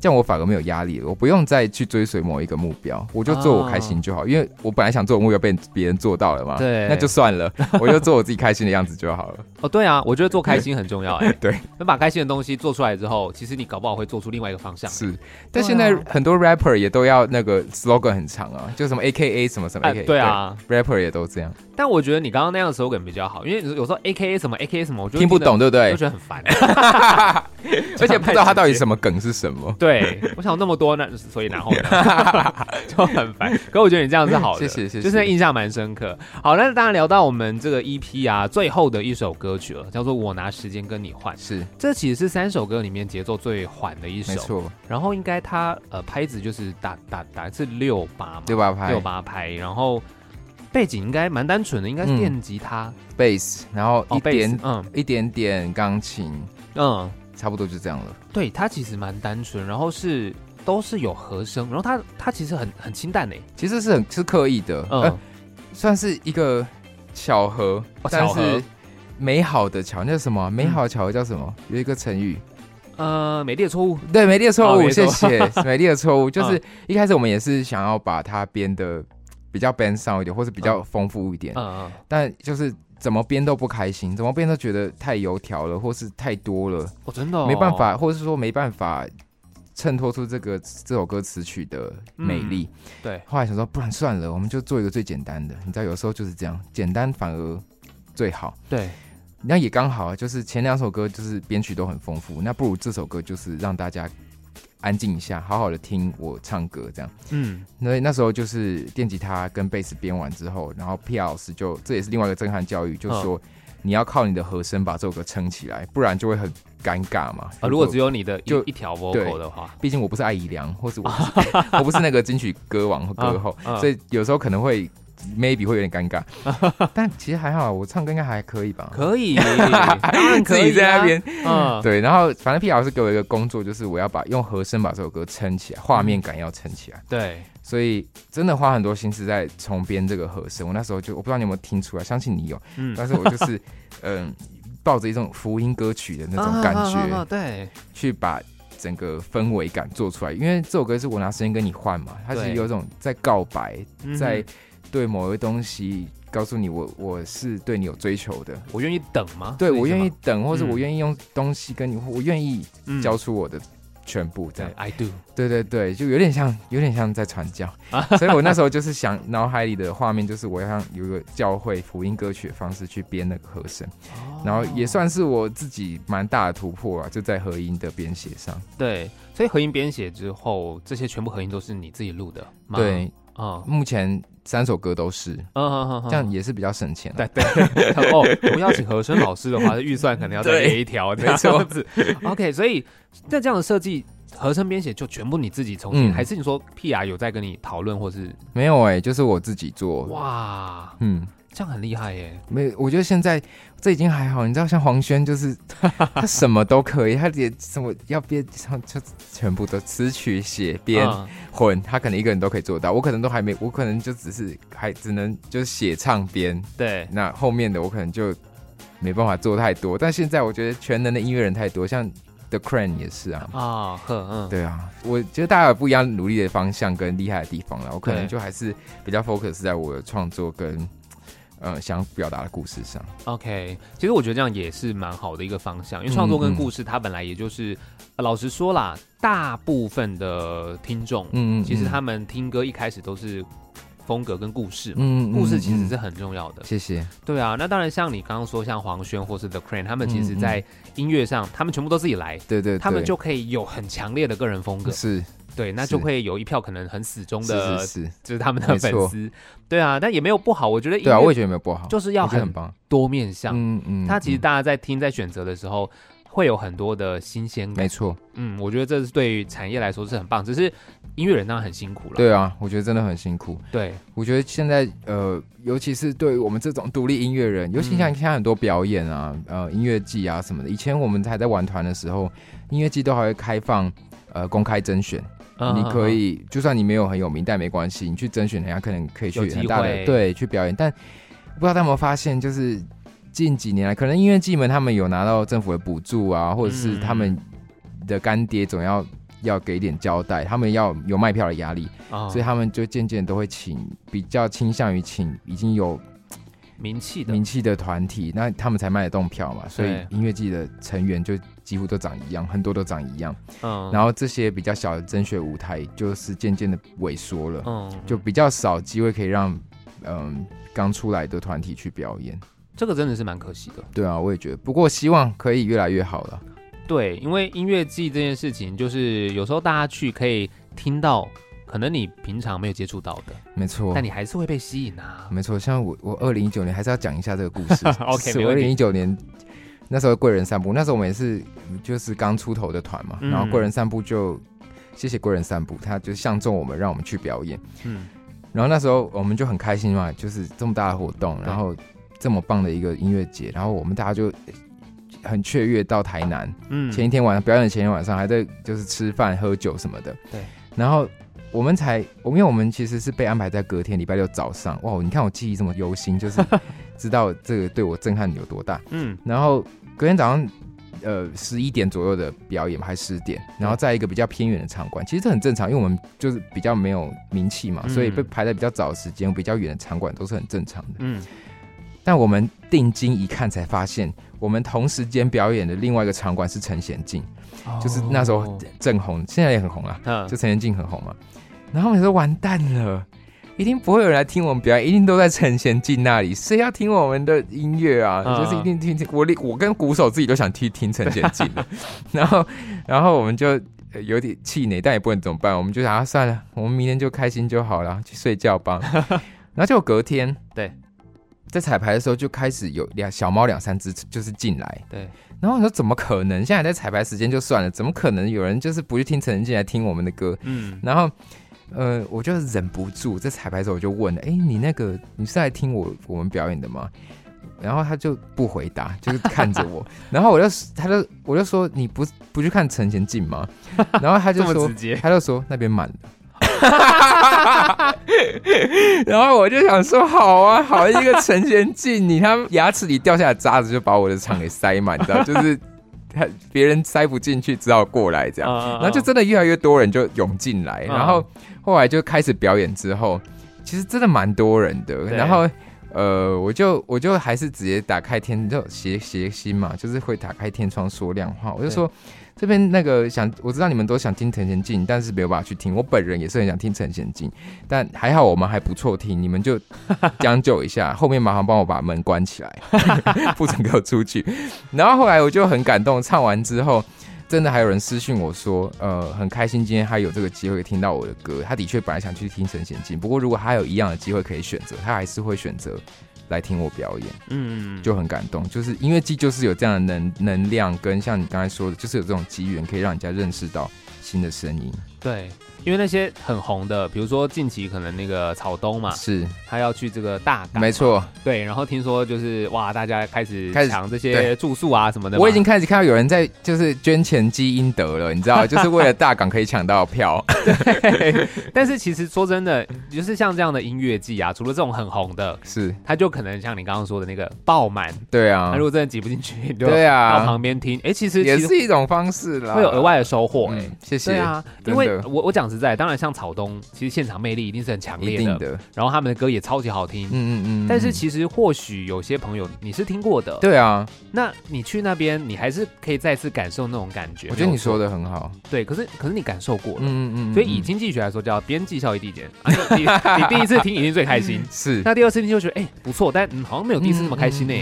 这样我反而没有压力了，我不用再去追随某一个目标，我就做我开心就好。因为我本来想做的目标被别人做到了嘛，对，那就算了，我就做我自己开心的样子就好了。哦，对啊，我觉得做开心很重要哎。对，能把开心的东西做出来之后，其实你搞不好会做出另外一个方向。是，但现在很多 rapper 也都要那个 slogan 很长啊，就什么 AKA 什么什么 AKA。对啊，rapper 也都这样。但我觉得你刚刚那样的 slogan 比较好，因为有时候 AKA 什么 AKA 什么，我就听不懂，对不对？我觉得很烦，而且不知道他到底什么梗是什么。对，我想那么。多，那所以然后呢就很烦。可我觉得你这样是好的，谢谢谢谢，就是印象蛮深刻。好，那当然聊到我们这个 EP 啊，最后的一首歌曲了，叫做《我拿时间跟你换》。是，这其实是三首歌里面节奏最缓的一首，没错。然后应该它呃拍子就是打打打是六八嘛六八拍六八拍，然后背景应该蛮单纯的，应该是电吉他、贝斯、嗯，然后一点、哦、嗯。一点点钢琴，嗯，差不多就这样了。对，它其实蛮单纯，然后是。都是有和声，然后它它其实很很清淡诶，其实是很是刻意的，嗯、呃，算是一个巧合，但是美好的巧，那是什么？美好的巧合叫什么？有一个成语，呃，美丽的错误，对，美丽的错误，谢谢，美丽的错误，就是一开始我们也是想要把它编的比较 band sound 一点，或是比较丰富一点，嗯嗯，但就是怎么编都不开心，怎么编都觉得太油条了，或是太多了，哦，真的、哦，没办法，或者是说没办法。衬托出这个这首歌词曲的美丽，嗯，对。后来想说，不然算了，我们就做一个最简单的。你知道，有时候就是这样，简单反而最好。对，那也刚好，就是前两首歌就是编曲都很丰富，那不如这首歌就是让大家安静一下，好好的听我唱歌这样。嗯，那那时候就是电吉他跟贝斯编完之后，然后 P 老师就这也是另外一个震撼教育，就是说。嗯你要靠你的和声把这首歌撑起来，不然就会很尴尬嘛。啊，如果只有你的就一条 vocal 的话，毕竟我不是艾怡良，或是我不 是，我不是那个金曲歌王和歌后，所以有时候可能会 maybe 会有点尴尬。但其实还好，我唱歌应该还可以吧？可以，当然可以在那边。嗯，对。然后反正 P 老师给我一个工作，就是我要把用和声把这首歌撑起来，画面感要撑起来。对。所以真的花很多心思在重编这个和声。我那时候就我不知道你有没有听出来，相信你有。嗯，但是我就是 嗯、呃，抱着一种福音歌曲的那种感觉，对，去把整个氛围感做出来。因为这首歌是我拿时间跟你换嘛，它是有一种在告白，在对某个东西告诉你我我是对你有追求的。我愿意等吗？对，我愿意等，或者我愿意用东西跟你，嗯、我愿意交出我的。全部这样，I do，对对对，就有点像，有点像在传教，所以我那时候就是想，脑海里的画面就是我要像有一个教会福音歌曲的方式去编那个和声，然后也算是我自己蛮大的突破啊，就在和音的编写上。对，所以和音编写之后，这些全部和音都是你自己录的吗？对，啊，目前。三首歌都是，嗯嗯嗯，这样也是比较省钱。对对，哦，我邀请和声老师的话，预算可能要再列一条这样子。OK，所以在这样的设计，和声编写就全部你自己重新，还是你说 PR 有在跟你讨论，或是没有？哎，就是我自己做。哇，嗯。这样很厉害耶！没，我觉得现在这已经还好。你知道，像黄轩就是 他什么都可以，他也什么要编，就全部都词曲写编混，他可能一个人都可以做到。我可能都还没，我可能就只是还只能就是写唱编。对，那后面的我可能就没办法做太多。但现在我觉得全能的音乐人太多，像 The Crane 也是啊。啊，呵，嗯，对啊，我觉得大家有不一样努力的方向跟厉害的地方了。我可能就还是比较 focus 在我的创作跟。呃，想表达的故事上，OK，其实我觉得这样也是蛮好的一个方向，因为创作跟故事它本来也就是，嗯嗯、老实说啦，大部分的听众，嗯，嗯嗯，其实他们听歌一开始都是风格跟故事嘛，嗯，故事其实是很重要的。谢谢。对啊，那当然像你刚刚说，像黄轩或是 The Crane，他们其实在音乐上，他们全部都自己来，对对，他们就可以有很强烈的个人风格。是。对，那就会有一票可能很死忠的，是是是，就是他们的粉丝。对啊，但也没有不好，我觉得。对啊，我也觉得没有不好，就是要很棒多面向。嗯嗯。他其实大家在听在选择的时候，会有很多的新鲜感。没错。嗯，我觉得这是对于产业来说是很棒，只是音乐人当然很辛苦了。对啊，我觉得真的很辛苦。对，我觉得现在呃，尤其是对于我们这种独立音乐人，尤其像现在很多表演啊，呃，音乐季啊什么的。以前我们还在玩团的时候，音乐季都还会开放呃公开甄选。你可以，就算你没有很有名，但没关系，你去甄选，人家可能可以去很大的对去表演。但不知道大家有没有发现，就是近几年来，可能音乐季们他们有拿到政府的补助啊，或者是他们的干爹总要要给点交代，他们要有卖票的压力，所以他们就渐渐都会请，比较倾向于请已经有名气的名气的团体，那他们才卖得动票嘛。所以音乐季的成员就。几乎都长一样，很多都长一样。嗯，然后这些比较小的甄选舞台就是渐渐的萎缩了。嗯，就比较少机会可以让嗯刚出来的团体去表演。这个真的是蛮可惜的。对啊，我也觉得。不过希望可以越来越好了。对，因为音乐季这件事情，就是有时候大家去可以听到，可能你平常没有接触到的。没错。但你还是会被吸引啊。没错，像我我二零一九年还是要讲一下这个故事。OK，二零一九年。那时候贵人散步，那时候我们也是就是刚出头的团嘛，嗯、然后贵人散步就谢谢贵人散步，他就相中我们，让我们去表演。嗯，然后那时候我们就很开心嘛，就是这么大的活动，然后这么棒的一个音乐节，然后我们大家就很雀跃到台南。嗯，前一天晚上表演的前一天晚上还在就是吃饭喝酒什么的。对，然后我们才，我因为我们其实是被安排在隔天礼拜六早上。哇，你看我记忆这么犹新，就是 知道这个对我震撼有多大。嗯，然后。隔天早上，呃，十一点左右的表演，还十点，然后在一个比较偏远的场馆，其实这很正常，因为我们就是比较没有名气嘛，嗯、所以被排在比较早的时间，比较远的场馆都是很正常的。嗯，但我们定睛一看，才发现我们同时间表演的另外一个场馆是陈贤静，哦、就是那时候正红，现在也很红啊，嗯、就陈贤静很红嘛。然后我们说完蛋了。一定不会有人来听我们表演，一定都在陈贤进那里。谁要听我们的音乐啊？嗯、就是一定听听我，我跟鼓手自己都想听听陈贤进的。然后，然后我们就有点气馁，但也不能怎么办，我们就想啊，算了，我们明天就开心就好了，去睡觉吧。然后就隔天，对，在彩排的时候就开始有两小猫两三只就是进来，对。然后我说怎么可能？现在在彩排时间就算了，怎么可能有人就是不去听陈娴静来听我们的歌？嗯，然后。呃，我就忍不住在彩排的时候我就问了，哎，你那个你是来听我我们表演的吗？然后他就不回答，就是看着我。然后我就他就我就说你不不去看陈贤进吗？然后他就说他就说那边满了。然后我就想说好啊，好一个陈贤进，你他牙齿里掉下来的渣子就把我的场给塞满，你知道就是。他别人塞不进去，只好过来这样，然后就真的越来越多人就涌进来，然后后来就开始表演之后，其实真的蛮多人的。然后呃，我就我就还是直接打开天，就谐谐星嘛，就是会打开天窗说亮话，我就说。这边那个想，我知道你们都想听陈娴静，但是没有办法去听。我本人也是很想听陈娴静，但还好我们还不错听，你们就 将就一下。后面麻烦帮我把门关起来，不准给我出去。然后后来我就很感动，唱完之后，真的还有人私信我说，呃，很开心今天他有这个机会听到我的歌。他的确本来想去听陈贤进，不过如果他有一样的机会可以选择，他还是会选择。来听我表演，嗯，就很感动。就是音乐季就是有这样的能能量，跟像你刚才说的，就是有这种机缘，可以让人家认识到新的声音。对。因为那些很红的，比如说近期可能那个草东嘛，是他要去这个大港，没错，对。然后听说就是哇，大家开始开始抢这些住宿啊什么的。我已经开始看到有人在就是捐钱积阴德了，你知道，就是为了大港可以抢到票。对。但是其实说真的，就是像这样的音乐季啊，除了这种很红的，是他就可能像你刚刚说的那个爆满。对啊。那如果真的挤不进去，对啊，到旁边听，哎，其实也是一种方式啦，会有额外的收获。哎，谢谢。对啊，因为我我讲。实在，当然像草东，其实现场魅力一定是很强烈的，的，然后他们的歌也超级好听，嗯嗯嗯。但是其实或许有些朋友你是听过的，对啊，那你去那边，你还是可以再次感受那种感觉。我觉得你说的很好，对，可是可是你感受过了，嗯嗯嗯。所以以经济学来说，叫边际效益递减。你你第一次听一定最开心，是。那第二次听就觉得哎不错，但好像没有第一次那么开心呢。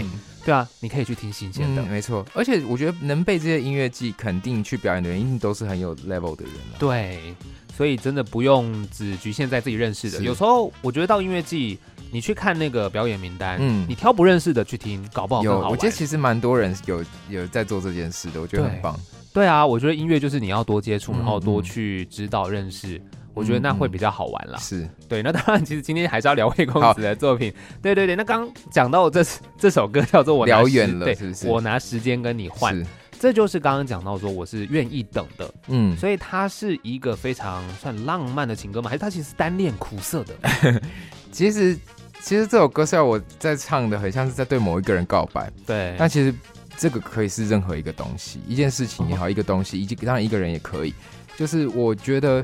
对啊，你可以去听新鲜的，没错。而且我觉得能被这些音乐季肯定去表演的人，一定都是很有 level 的人。对。所以真的不用只局限在自己认识的，有时候我觉得到音乐季，你去看那个表演名单，嗯，你挑不认识的去听，搞不好更好玩。我觉得其实蛮多人有有在做这件事的，我觉得很棒。对啊，我觉得音乐就是你要多接触，然后多去知道认识，我觉得那会比较好玩啦。是对，那当然其实今天还是要聊魏公子的作品。对对对，那刚讲到这这首歌叫做我聊远了，是不是？我拿时间跟你换。这就是刚刚讲到说我是愿意等的，嗯，所以它是一个非常算浪漫的情歌吗？还是它其实是单恋苦涩的？其实，其实这首歌虽然我在唱的很像是在对某一个人告白，对，但其实这个可以是任何一个东西，一件事情也好，哦、一个东西，以及当然一个人也可以。就是我觉得，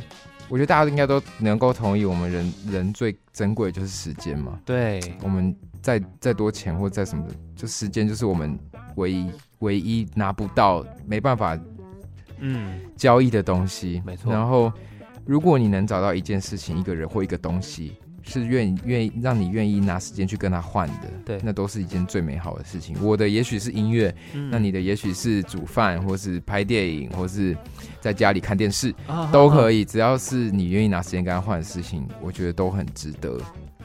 我觉得大家应该都能够同意，我们人人最珍贵的就是时间嘛。对，我们再再多钱或再什么的，就时间就是我们唯一。唯一拿不到、没办法，嗯，交易的东西，没错。然后，如果你能找到一件事情、一个人或一个东西，是愿意愿意让你愿意拿时间去跟他换的，对，那都是一件最美好的事情。我的也许是音乐，嗯、那你的也许是煮饭，或是拍电影，或是在家里看电视，哦、都可以。只要是你愿意拿时间跟他换的事情，我觉得都很值得。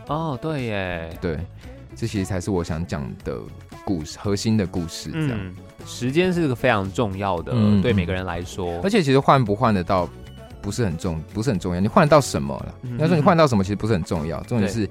哦，对耶，对，这其实才是我想讲的故事，核心的故事，这样。嗯时间是个非常重要的，嗯、对每个人来说。而且其实换不换得到，不是很重，不是很重要。你换得到什么了？要、嗯、说你换到什么，其实不是很重要。重点是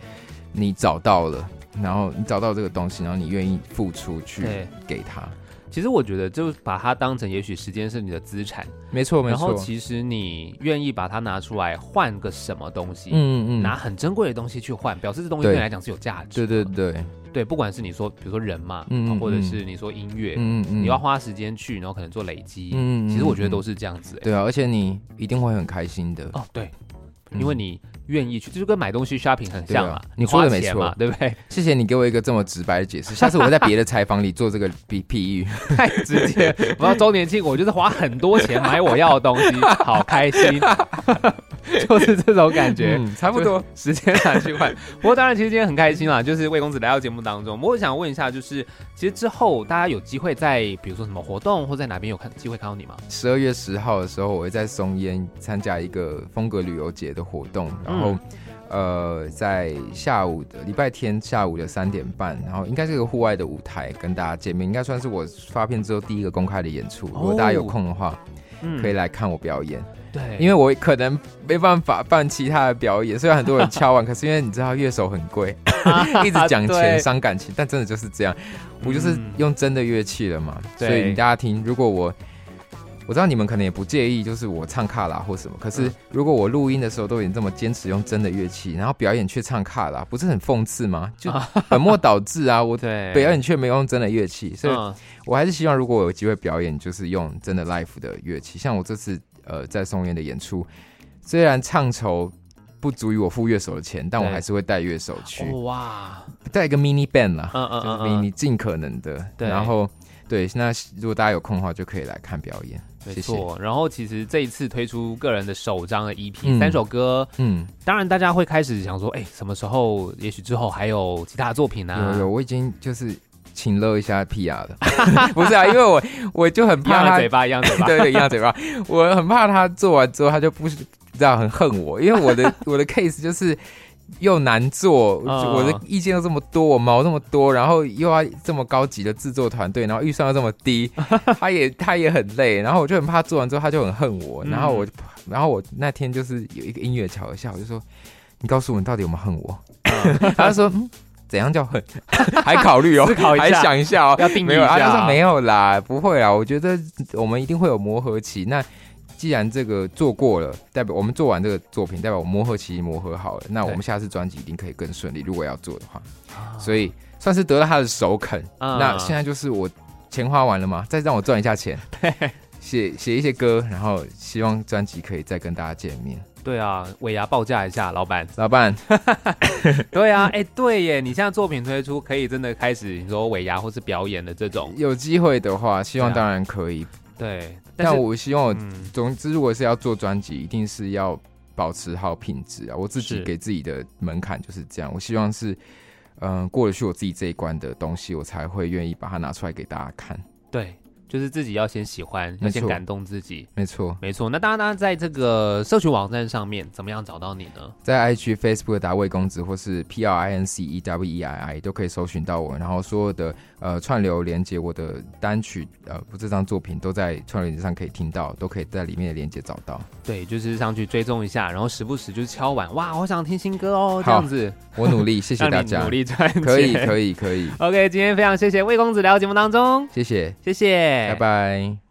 你找到了，然后你找到这个东西，然后你愿意付出去给他。其实我觉得，就把它当成，也许时间是你的资产，没错没错。然后其实你愿意把它拿出来换个什么东西，嗯嗯，嗯拿很珍贵的东西去换，表示这东西对你来讲是有价值。对对对。对，不管是你说，比如说人嘛，嗯、或者是你说音乐，嗯嗯、你要花时间去，然后可能做累积，嗯、其实我觉得都是这样子。对啊，而且你一定会很开心的哦。对，因为你愿意去，就跟买东西 shopping 很像嘛。啊、你说的没错，对不对？谢谢你给我一个这么直白的解释。下次我在别的采访里做这个比比喻，太直接。我要周年庆，我就是花很多钱买我要的东西，好开心。就是这种感觉，嗯、差不多时间拿去换。不过当然，其实今天很开心啦，就是魏公子来到节目当中。我想问一下，就是其实之后大家有机会在比如说什么活动，或在哪边有看机会看到你吗？十二月十号的时候，我会在松烟参加一个风格旅游节的活动，然后、嗯、呃，在下午的礼拜天下午的三点半，然后应该是个户外的舞台跟大家见面，应该算是我发片之后第一个公开的演出。如果大家有空的话，哦、可以来看我表演。对，因为我可能没办法办其他的表演，虽然很多人敲完，可是因为你知道乐手很贵，一直讲钱伤感情，但真的就是这样，我就是用真的乐器了嘛，嗯、所以大家听，如果我我知道你们可能也不介意，就是我唱卡拉或什么，可是如果我录音的时候都已经这么坚持用真的乐器，然后表演却唱卡拉，不是很讽刺吗？就本末倒置啊！我表演却没有用真的乐器，所以我还是希望如果我有机会表演，就是用真的 l i f e 的乐器，像我这次。呃，在松烟的演出，虽然唱酬不足以我付乐手的钱，但我还是会带乐手去。哇，带一个 mini band 啦，嗯嗯嗯，就是你尽可能的。对，然后对，那如果大家有空的话，就可以来看表演。没错。然后其实这一次推出个人的首张的 EP，三首歌，嗯，当然大家会开始想说，哎，什么时候？也许之后还有其他的作品呢？有有，我已经就是。请乐一下 PR 的，不是啊，因为我我就很怕他嘴巴一样嘴巴，对对，一样嘴巴，我很怕他做完之后他就不知道很恨我，因为我的 我的 case 就是又难做，我的意见又这么多，我毛这么多，然后又要这么高级的制作团队，然后预算又这么低，他也他也很累，然后我就很怕做完之后他就很恨我，然后我然后我那天就是有一个音乐桥下，我就说你告诉我你到底有没有恨我？他就说嗯。怎样叫恨？还考虑哦，思考一下，还想一下哦，要定义一下。他说没有啦，不会啦。我觉得我们一定会有磨合期。那既然这个做过了，代表我们做完这个作品，代表我磨合期磨合好了。那我们下次专辑一定可以更顺利。如果要做的话，所以算是得到他的首肯。那现在就是我钱花完了吗？再让我赚一下钱，写写一些歌，然后希望专辑可以再跟大家见面。对啊，尾牙报价一下，老板，老板。对啊，哎，对耶，你现在作品推出，可以真的开始你说尾牙或是表演的这种，有机会的话，希望当然可以。啊、对，但，但我希望，嗯、总之，如果是要做专辑，一定是要保持好品质啊。我自己给自己的门槛就是这样，我希望是，嗯、呃，过得去我自己这一关的东西，我才会愿意把它拿出来给大家看。对。就是自己要先喜欢，要先感动自己。没错，没错。那大家在这个社群网站上面怎么样找到你呢？在 IG、Facebook 打魏公子，或是 P R I N C E W E I I 都可以搜寻到我。然后所有的呃串流连接，我的单曲呃不这张作品都在串流连接上可以听到，都可以在里面的连接找到。对，就是上去追踪一下，然后时不时就是敲碗，哇，我想听新歌哦，这样子。我努力，谢谢大家。努力赚钱，可以，可以，可以。OK，今天非常谢谢魏公子来到节目当中，谢谢，谢谢。拜拜。